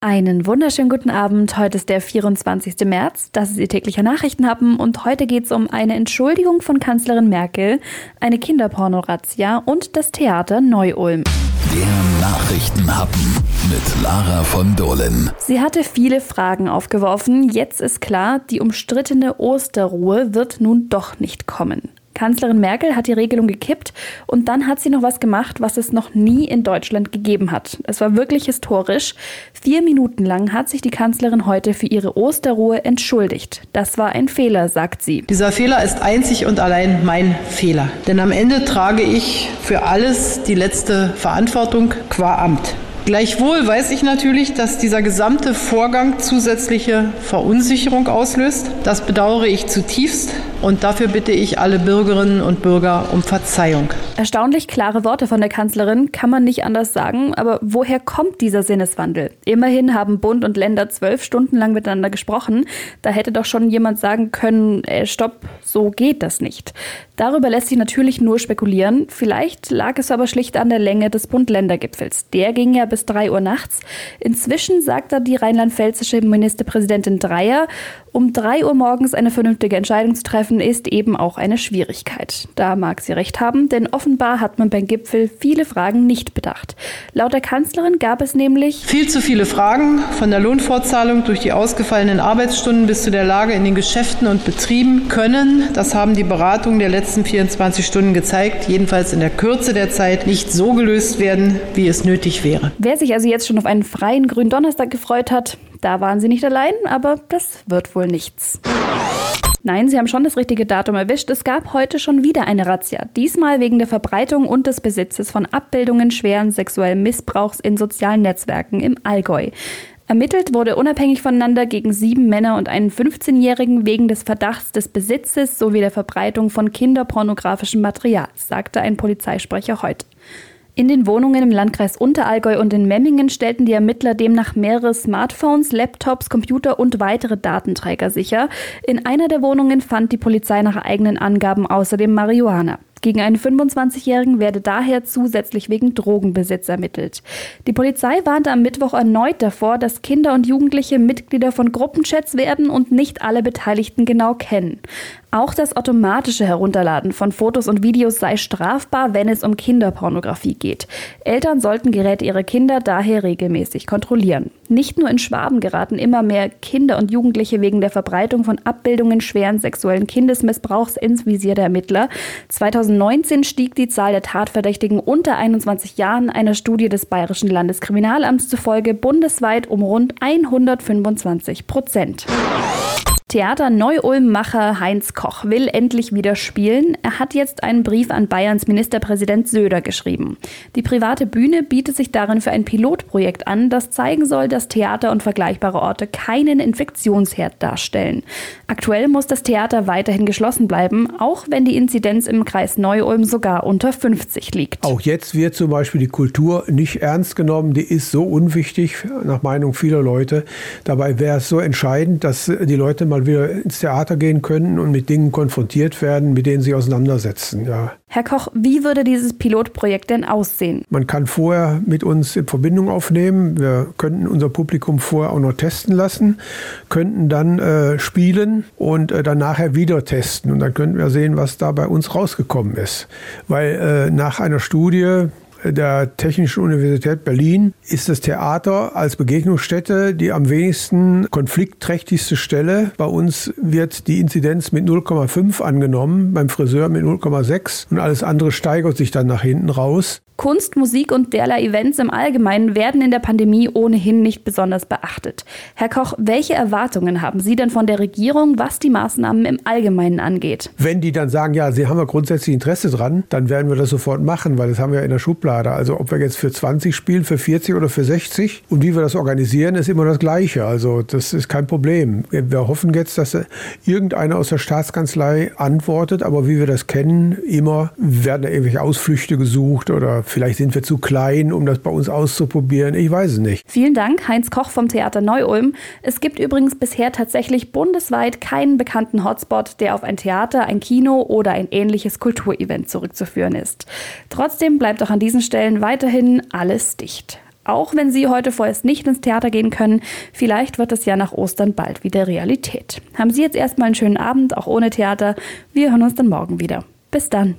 Einen wunderschönen guten Abend. Heute ist der 24. März. Das ist Ihr täglicher Nachrichtenhappen und heute geht es um eine Entschuldigung von Kanzlerin Merkel, eine Kinderpornorazzia und das Theater Neu-Ulm. Der Nachrichtenhappen mit Lara von Dohlen. Sie hatte viele Fragen aufgeworfen. Jetzt ist klar, die umstrittene Osterruhe wird nun doch nicht kommen. Kanzlerin Merkel hat die Regelung gekippt und dann hat sie noch was gemacht, was es noch nie in Deutschland gegeben hat. Es war wirklich historisch. Vier Minuten lang hat sich die Kanzlerin heute für ihre Osterruhe entschuldigt. Das war ein Fehler, sagt sie. Dieser Fehler ist einzig und allein mein Fehler. Denn am Ende trage ich für alles die letzte Verantwortung qua Amt. Gleichwohl weiß ich natürlich, dass dieser gesamte Vorgang zusätzliche Verunsicherung auslöst. Das bedauere ich zutiefst und dafür bitte ich alle Bürgerinnen und Bürger um Verzeihung. Erstaunlich klare Worte von der Kanzlerin, kann man nicht anders sagen. Aber woher kommt dieser Sinneswandel? Immerhin haben Bund und Länder zwölf Stunden lang miteinander gesprochen. Da hätte doch schon jemand sagen können, äh, stopp, so geht das nicht. Darüber lässt sich natürlich nur spekulieren. Vielleicht lag es aber schlicht an der Länge des Bund-Länder-Gipfels. Der ging ja bis 3 Uhr nachts. Inzwischen sagt da die rheinland-pfälzische Ministerpräsidentin Dreier, um 3 Uhr morgens eine vernünftige Entscheidung zu treffen, ist eben auch eine Schwierigkeit. Da mag sie recht haben, denn offenbar hat man beim Gipfel viele Fragen nicht bedacht. Laut der Kanzlerin gab es nämlich viel zu viele Fragen, von der Lohnfortzahlung durch die ausgefallenen Arbeitsstunden bis zu der Lage in den Geschäften und Betrieben können, das haben die Beratungen der letzten 24 Stunden gezeigt, jedenfalls in der Kürze der Zeit nicht so gelöst werden, wie es nötig wäre. Wer sich also jetzt schon auf einen freien grünen Donnerstag gefreut hat, da waren sie nicht allein, aber das wird wohl nichts. Nein, Sie haben schon das richtige Datum erwischt. Es gab heute schon wieder eine Razzia. Diesmal wegen der Verbreitung und des Besitzes von Abbildungen schweren sexuellen Missbrauchs in sozialen Netzwerken im Allgäu. Ermittelt wurde unabhängig voneinander gegen sieben Männer und einen 15-Jährigen wegen des Verdachts des Besitzes sowie der Verbreitung von kinderpornografischem Material, sagte ein Polizeisprecher heute. In den Wohnungen im Landkreis Unterallgäu und in Memmingen stellten die Ermittler demnach mehrere Smartphones, Laptops, Computer und weitere Datenträger sicher. In einer der Wohnungen fand die Polizei nach eigenen Angaben außerdem Marihuana. Gegen einen 25-Jährigen werde daher zusätzlich wegen Drogenbesitz ermittelt. Die Polizei warnte am Mittwoch erneut davor, dass Kinder und Jugendliche Mitglieder von Gruppenchats werden und nicht alle Beteiligten genau kennen. Auch das automatische Herunterladen von Fotos und Videos sei strafbar, wenn es um Kinderpornografie geht. Eltern sollten Geräte ihrer Kinder daher regelmäßig kontrollieren. Nicht nur in Schwaben geraten immer mehr Kinder und Jugendliche wegen der Verbreitung von Abbildungen schweren sexuellen Kindesmissbrauchs ins Visier der Ermittler. 2019 stieg die Zahl der Tatverdächtigen unter 21 Jahren einer Studie des Bayerischen Landeskriminalamts zufolge bundesweit um rund 125 Prozent. Theater Neu-Ulm-Macher Heinz Koch will endlich wieder spielen. Er hat jetzt einen Brief an Bayerns Ministerpräsident Söder geschrieben. Die private Bühne bietet sich darin für ein Pilotprojekt an, das zeigen soll, dass Theater und vergleichbare Orte keinen Infektionsherd darstellen. Aktuell muss das Theater weiterhin geschlossen bleiben, auch wenn die Inzidenz im Kreis Neu-Ulm sogar unter 50 liegt. Auch jetzt wird zum Beispiel die Kultur nicht ernst genommen. Die ist so unwichtig, nach Meinung vieler Leute. Dabei wäre es so entscheidend, dass die Leute mal mal wieder ins Theater gehen können und mit Dingen konfrontiert werden, mit denen sie auseinandersetzen. Ja. Herr Koch, wie würde dieses Pilotprojekt denn aussehen? Man kann vorher mit uns in Verbindung aufnehmen. Wir könnten unser Publikum vorher auch noch testen lassen, könnten dann äh, spielen und äh, dann nachher wieder testen. Und dann könnten wir sehen, was da bei uns rausgekommen ist. Weil äh, nach einer Studie, der Technischen Universität Berlin ist das Theater als Begegnungsstätte die am wenigsten konfliktträchtigste Stelle. Bei uns wird die Inzidenz mit 0,5 angenommen, beim Friseur mit 0,6 und alles andere steigert sich dann nach hinten raus. Kunst, Musik und derlei Events im Allgemeinen werden in der Pandemie ohnehin nicht besonders beachtet. Herr Koch, welche Erwartungen haben Sie denn von der Regierung, was die Maßnahmen im Allgemeinen angeht? Wenn die dann sagen, ja, Sie haben ja grundsätzlich Interesse dran, dann werden wir das sofort machen, weil das haben wir in der Schublade. Also ob wir jetzt für 20 spielen, für 40 oder für 60 und wie wir das organisieren, ist immer das Gleiche. Also das ist kein Problem. Wir hoffen jetzt, dass irgendeiner aus der Staatskanzlei antwortet, aber wie wir das kennen, immer werden da irgendwelche Ausflüchte gesucht oder Vielleicht sind wir zu klein, um das bei uns auszuprobieren. Ich weiß es nicht. Vielen Dank, Heinz Koch vom Theater Neu-Ulm. Es gibt übrigens bisher tatsächlich bundesweit keinen bekannten Hotspot, der auf ein Theater, ein Kino oder ein ähnliches Kulturevent zurückzuführen ist. Trotzdem bleibt auch an diesen Stellen weiterhin alles dicht. Auch wenn Sie heute vorerst nicht ins Theater gehen können, vielleicht wird es ja nach Ostern bald wieder Realität. Haben Sie jetzt erstmal einen schönen Abend, auch ohne Theater. Wir hören uns dann morgen wieder. Bis dann.